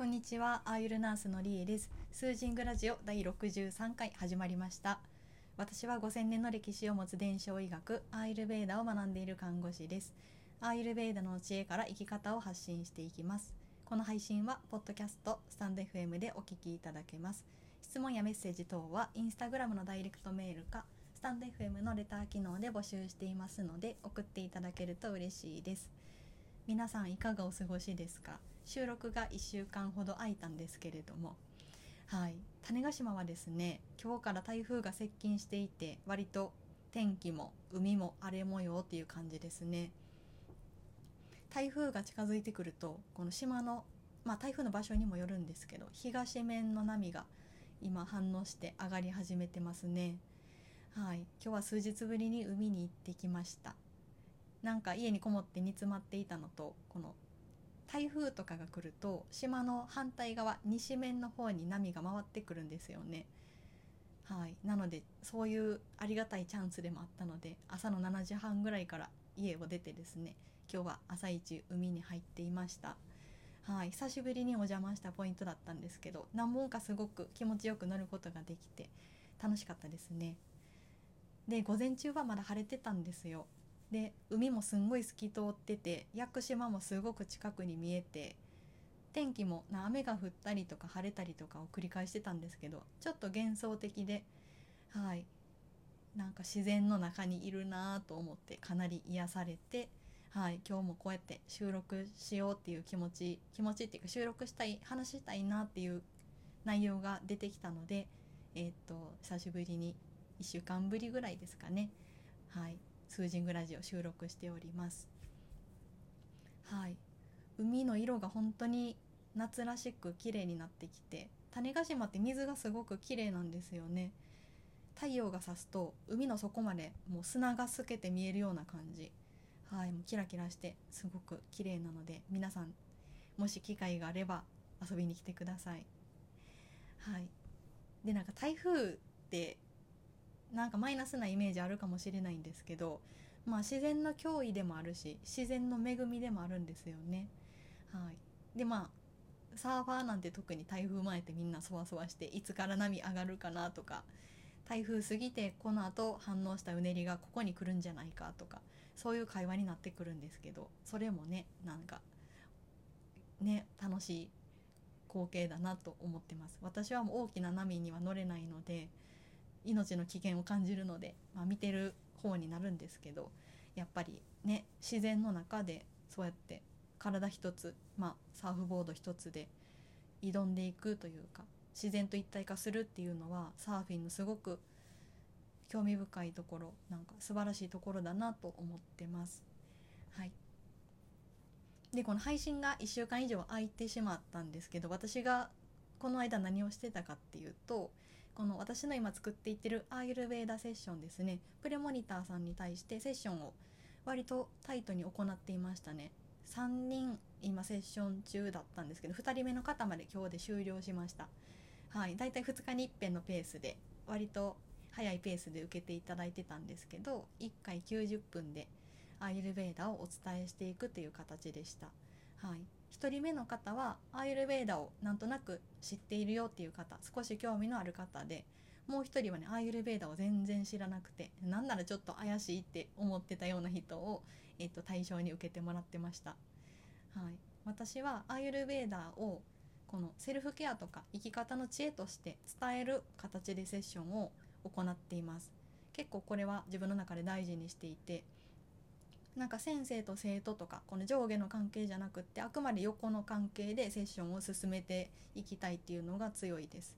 こんにちは、アーユルナースのリエです。スージングラジオ第63回始まりました。私は5000年の歴史を持つ伝承医学、アーユルベーダを学んでいる看護師です。アーユルベーダの知恵から生き方を発信していきます。この配信は、ポッドキャスト、スタンド FM でお聞きいただけます。質問やメッセージ等は、インスタグラムのダイレクトメールか、スタンド FM のレター機能で募集していますので、送っていただけると嬉しいです。皆さんいかがお過ごしですか？収録が1週間ほど空いたんですけれども。はい。種子島はですね今日から台風が接近していて割と天気も海も荒れ模様っていう感じですね。台風が近づいてくるとこの島のまあ台風の場所にもよるんですけど東面の波が今反応して上がり始めてますね。はい。今日は数日ぶりに海に行ってきました。なんか家にこもって煮詰まっていたのとこの台風とかが来ると島の反対側西面の方に波が回ってくるんですよね。はい、なのでそういうありがたいチャンスでもあったので朝の7時半ぐらいから家を出てですね今日は朝一海に入っていました。はい、久しぶりにお邪魔したポイントだったんですけど何本かすごく気持ちよく乗ることができて楽しかったですね。で午前中はまだ晴れてたんですよで海もすんごい透き通ってて屋久島もすごく近くに見えて天気もな雨が降ったりとか晴れたりとかを繰り返してたんですけどちょっと幻想的ではい。なんか自然の中にいるなと思ってかなり癒されて、はい、今日もこうやって収録しようっていう気持ち気持ちっていうか収録したい話したいなっていう内容が出てきたので、えー、っと久しぶりに1週間ぶりぐらいですかね、はい、スージングラジオ収録しております。はい。海の色が本当に夏らしく綺麗になってきて種子島って水がすごく綺麗なんですよね。太陽が差すと海の底までもう砂が透けて見えるような感じ。はい。もうキラキラしてすごく綺麗なので皆さんもし機会があれば遊びに来てください。はい。でなんか台風ってなんかマイナスなイメージあるかもしれないんですけど、まあ、自然の脅威でもあるし自然の恵みでもあるんですよね。はい、でまあサーファーなんて特に台風前ってみんなそわそわしていつから波上がるかなとか台風過ぎてこのあと反応したうねりがここに来るんじゃないかとかそういう会話になってくるんですけどそれもねなんかね楽しい光景だなと思ってます私はもう大きな波には乗れないので命の危険を感じるので、まあ、見てる方になるんですけどやっぱりね自然の中でそうやって体一つ、まあ、サーフボード一つで挑んでいくというか自然と一体化するっていうのはサーフィンのすごく興味深いところなんか素晴らしいところだなと思ってます。はい、でこの配信が1週間以上空いてしまったんですけど私がこの間何をしてたかっていうとこの私の今作っていってるアーユルベーダセッションですね。プレモニターさんに対してセッションを割とタイトに行っていましたね。3人今セッション中だったんですけど2人目の方まで今日で終了しました。はいだいたい2日に1遍のペースで割と早いペースで受けていただいてたんですけど1回90分でアーユルベーダをお伝えしていくという形でした。はい。1人目の方はアーユルベーダをなんとなく知っているよっていう方少し興味のある方でもう1人はねアーユルベーダを全然知らなくてなんならちょっと怪しいって思ってたような人を、えっと、対象に受けてもらってました。はい、私はアーユルベーダをこのセルフケアとか生き方の知恵として伝える形でセッションを行っています結構これは自分の中で大事にしていてなんか先生と生徒とかこの上下の関係じゃなくってあくまで横の関係でセッションを進めていきたいっていうのが強いです。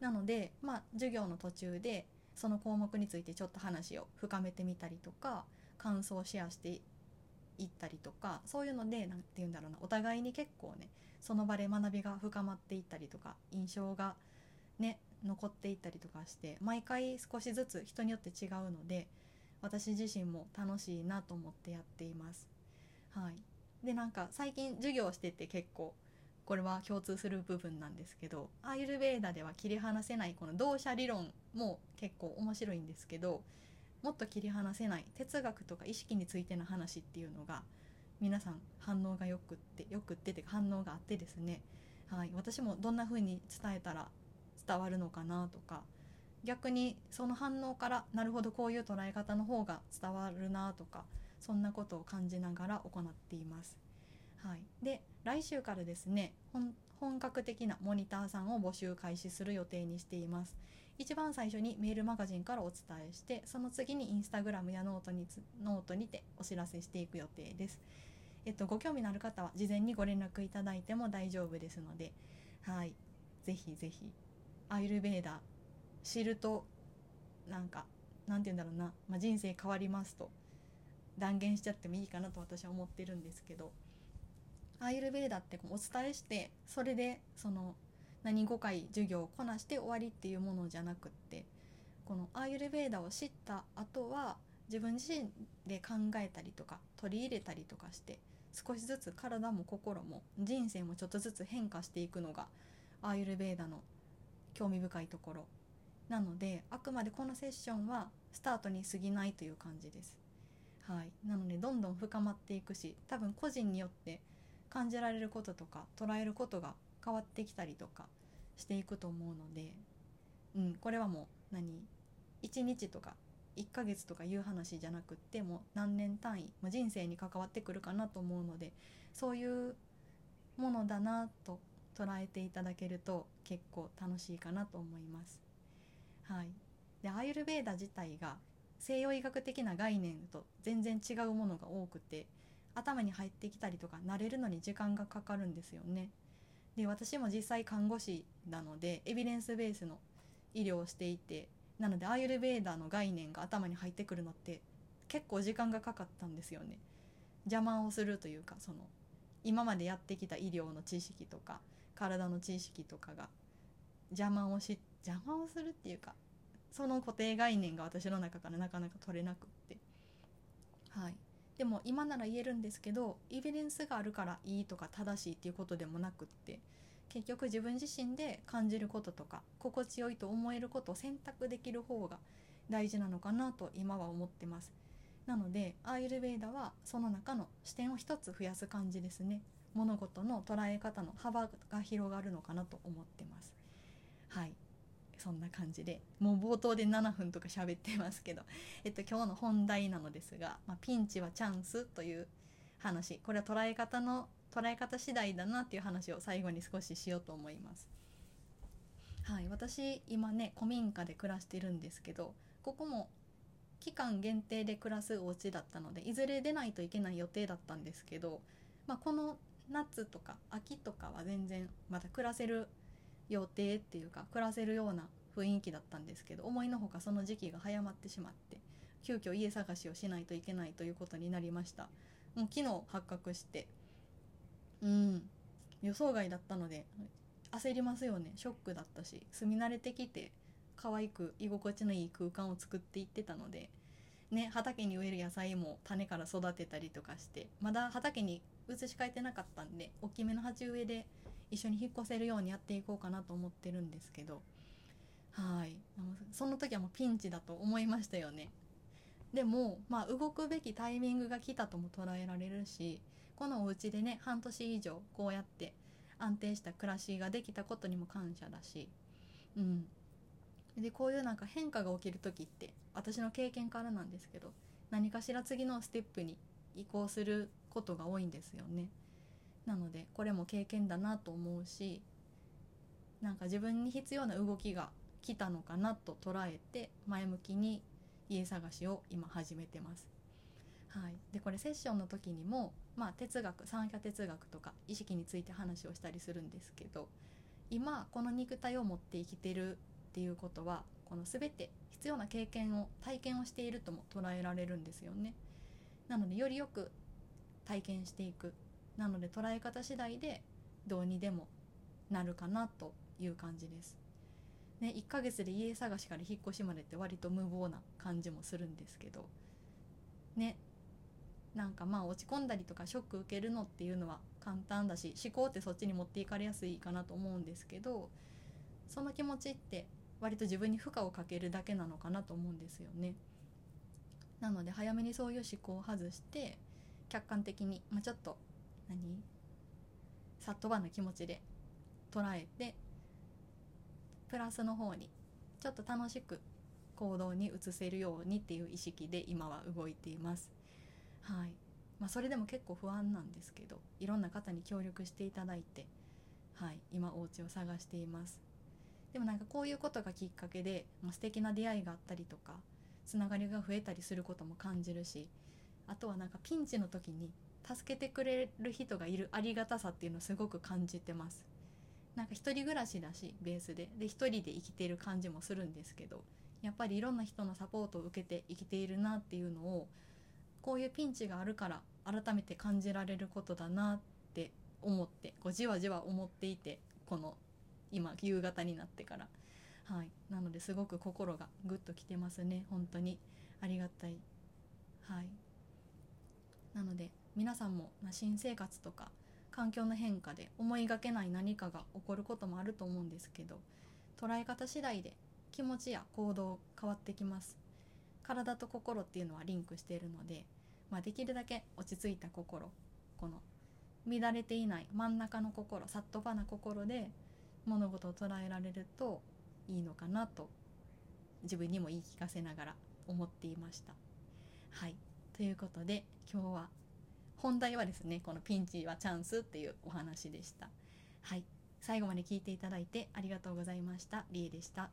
なので、まあ、授業の途中でその項目についてちょっと話を深めてみたりとか感想をシェアしていったりとかそういうので何て言うんだろうなお互いに結構ねその場で学びが深まっていったりとか印象がね残っていったりとかして毎回少しずつ人によって違うので私自身も楽しいなと思ってやっています。はい、でなんか最近授業してて結構これは共通する部分なんですけどアーユルベーダでは切り離せないこの動作理論も結構面白いんですけどもっと切り離せない哲学とか意識についての話っていうのが皆さん反応がよくってよくってて反応があってですね。はい、私もどんな風に伝えたら伝わるのかなとか逆にその反応からなるほどこういう捉え方の方が伝わるなとかそんなことを感じながら行っています。はい、で来週からですね本格的なモニターさんを募集開始する予定にしています。一番最初にメールマガジンからお伝えしてその次にインスタグラムやノートにノートにてお知らせしていく予定です。えっと、ご興味のある方は事前にご連絡いただいても大丈夫ですので、はい、ぜひぜひアーユルヴェーダ知るとなんかなんて言うんだろうな、まあ、人生変わりますと断言しちゃってもいいかなと私は思ってるんですけどアーユルヴェーダってお伝えしてそれでその何5回授業をこなして終わりっていうものじゃなくってこのアーユルベーダを知った後は自分自身で考えたりとか取り入れたりとかして少しずつ体も心も人生もちょっとずつ変化していくのがアーユルベーダの興味深いところ。なのであくまでこのセッションはスタートに過ぎないという感じです。はい、なのでどんどん深まっていくし多分個人によって感じられることとか捉えることが変わってきたりとかしていくと思うので、うん、これはもう何？1日とか1ヶ月とかいう話じゃなくってもう何年単位も人生に関わってくるかなと思うのでそういうものだなと捉えていただけると結構楽しいかなと思います。はい、でアイルベーダ自体が西洋医学的な概念と全然違うものが多くて頭に入ってきたりとか慣れるのに時間がかかるんですよね。で私も実際看護師なのでエビデンスベースの医療をしていてなのでアイルベーダの概念が頭に入ってくるのって結構時間がかかったんですよね。邪魔をするというかその今までやってきた医療の知識とか体の知識とかが邪魔をし邪魔をするっていうかその固定概念が私の中からなかなか取れなくって。はい。でも今なら言えるんですけどエビデンスがあるからいいとか正しいっていうことでもなくって結局自分自身で感じることとか心地よいと思えることを選択できる方が大事なのかなと今は思ってます。なのでアーユルベーダはその中の視点を一つ増やす感じですね。物事の捉え方の幅が広がるのかなと思ってます。はい。そんな感じでもう冒頭で7分とか喋ってますけど、えっと、今日の本題なのですが、まあ、ピンチはチャンスという話これは捉え方の捉え方次第だなっていう話を最後に少ししようと思います。はい、私今ね古民家で暮らしてるんですけどここも期間限定で暮らすお家だったのでいずれ出ないといけない予定だったんですけど、まあ、この夏とか秋とかは全然まだ暮らせる予定っていうか暮らせるような雰囲気だったんですけど思いのほかその時期が早まってしまって急遽家探しをしないといけないということになりました。もう昨日発覚してうん予想外だったので焦りますよね。ショックだったし住み慣れてきて可愛く居心地のいい空間を作っていってたのでね畑に植える野菜も種から育てたりとかしてまだ畑に移し替えてなかったんで大きめの鉢植えで一緒に引っ越せるようにやっていこうかなと思ってるんですけどはい。その時はもうピンチだと思いましたよね。でもまあ動くべきタイミングが来たとも捉えられるしこのお家でね半年以上こうやって安定した暮らしができたことにも感謝だし。うん。でこういうなんか変化が起きる時って私の経験からなんですけど何かしら次のステップに移行することが多いんですよね。なのでこれも経験だなと思うしなんか自分に必要な動きが来たのかなと捉えて前向きに家探しを今始めてます。はい、でこれセッションの時にも、まあ、哲学三者哲学とか意識について話をしたりするんですけど今この肉体を持って生きてるっていうことはこの全て必要な経験を体験をしているとも捉えられるんですよね。なのでよりよく体験していくなので捉え方次第でどうにでもなるかなという感じです。ね、1ヶ月で家探しから引っ越しまでって割と無謀な感じもするんですけどねなんかまあ落ち込んだりとかショック受けるのっていうのは簡単だし思考ってそっちに持っていかれやすいかなと思うんですけどその気持ちって割と自分に負荷をかけるだけなのかなと思うんですよね。なので早めにそういう思考を外して客観的に、まあ、ちょっと何？サットバーの気持ちで捉えてプラスの方にちょっと楽しく行動に移せるようにっていう意識で今は動いています。はい。まあ、それでも結構不安なんですけどいろんな方に協力していただいて、はい、今お家を探しています。でもなんかこういうことがきっかけで、まあ、素敵な出会いがあったりとかつながりが増えたりすることも感じるしあとはなんかピンチの時に助けてくれる人がいるありがたさっていうのをすごく感じてます。なんか一人暮らしだしベースで。で一人で生きている感じもするんですけどやっぱりいろんな人のサポートを受けて生きているなっていうのをこういうピンチがあるから改めて感じられることだなって思ってこうじわじわ思っていてこの今夕方になってから。はい。なのですごく心がグッときてますね。本当に。ありがたい。はい。なので皆さんも、ま新生活とか環境の変化で思いがけない何かが起こることもあると思うんですけど捉え方次第で気持ちや行動変わってきます体と心っていうのはリンクしているのでまあ、できるだけ落ち着いた心この乱れていない真ん中の心さっとばな心で物事を捉えられるといいのかなと自分にも言い聞かせながら思っていました。はいということで今日は本題はですねこのピンチはチャンスっていうお話でした。はい最後まで聞いていただいてありがとうございました。りえでした。